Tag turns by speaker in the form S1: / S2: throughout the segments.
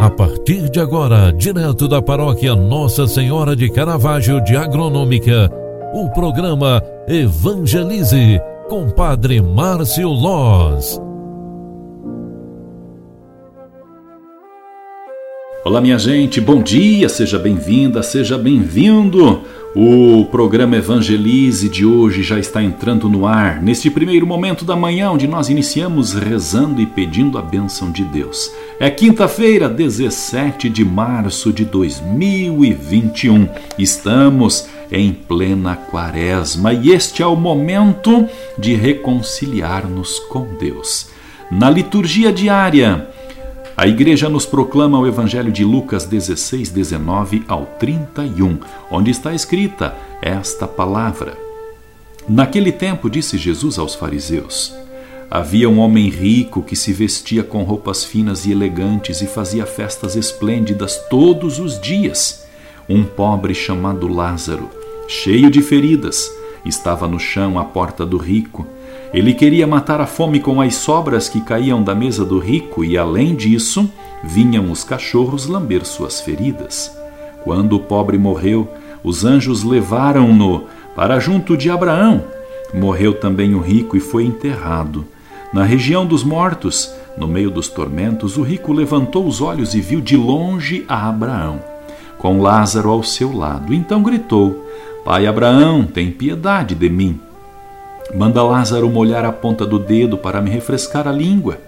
S1: A partir de agora, direto da paróquia Nossa Senhora de Caravaggio de Agronômica, o programa Evangelize com Padre Márcio Loz.
S2: Olá, minha gente, bom dia, seja bem-vinda, seja bem-vindo. O programa Evangelize de hoje já está entrando no ar, neste primeiro momento da manhã, onde nós iniciamos rezando e pedindo a bênção de Deus. É quinta-feira, 17 de março de 2021. Estamos em plena quaresma e este é o momento de reconciliar-nos com Deus. Na liturgia diária, a igreja nos proclama o Evangelho de Lucas 16, 19 ao 31, onde está escrita esta palavra. Naquele tempo, disse Jesus aos fariseus: Havia um homem rico que se vestia com roupas finas e elegantes e fazia festas esplêndidas todos os dias. Um pobre chamado Lázaro, cheio de feridas, estava no chão à porta do rico ele queria matar a fome com as sobras que caíam da mesa do rico e, além disso, vinham os cachorros lamber suas feridas. Quando o pobre morreu, os anjos levaram-no para junto de Abraão. Morreu também o rico e foi enterrado. Na região dos mortos, no meio dos tormentos, o rico levantou os olhos e viu de longe a Abraão, com Lázaro ao seu lado. Então gritou: Pai Abraão, tem piedade de mim Manda Lázaro molhar a ponta do dedo para me refrescar a língua,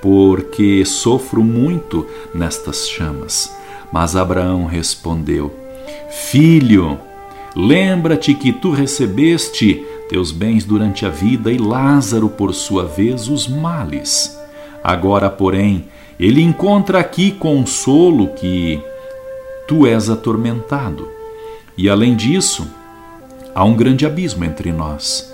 S2: porque sofro muito nestas chamas. Mas Abraão respondeu: Filho, lembra-te que tu recebeste teus bens durante a vida e Lázaro, por sua vez, os males. Agora, porém, ele encontra aqui consolo que tu és atormentado. E além disso, há um grande abismo entre nós.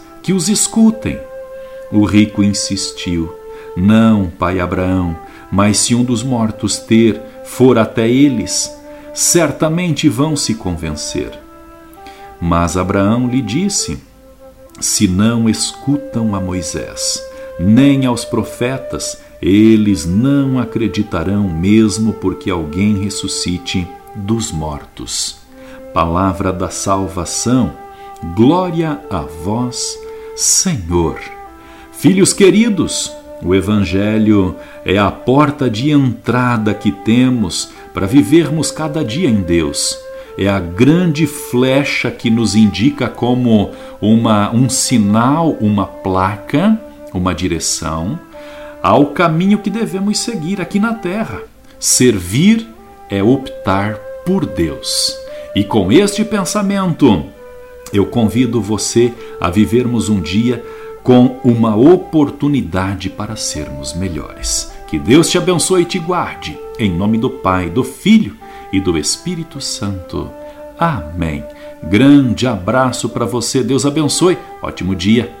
S2: que os escutem. O rico insistiu: Não, pai Abraão, mas se um dos mortos ter for até eles, certamente vão se convencer. Mas Abraão lhe disse: Se não escutam a Moisés, nem aos profetas, eles não acreditarão, mesmo porque alguém ressuscite dos mortos. Palavra da salvação, glória a vós, Senhor. Filhos queridos, o Evangelho é a porta de entrada que temos para vivermos cada dia em Deus. É a grande flecha que nos indica como uma, um sinal, uma placa, uma direção ao caminho que devemos seguir aqui na terra. Servir é optar por Deus. E com este pensamento, eu convido você a vivermos um dia com uma oportunidade para sermos melhores. Que Deus te abençoe e te guarde. Em nome do Pai, do Filho e do Espírito Santo. Amém. Grande abraço para você. Deus abençoe. Ótimo dia.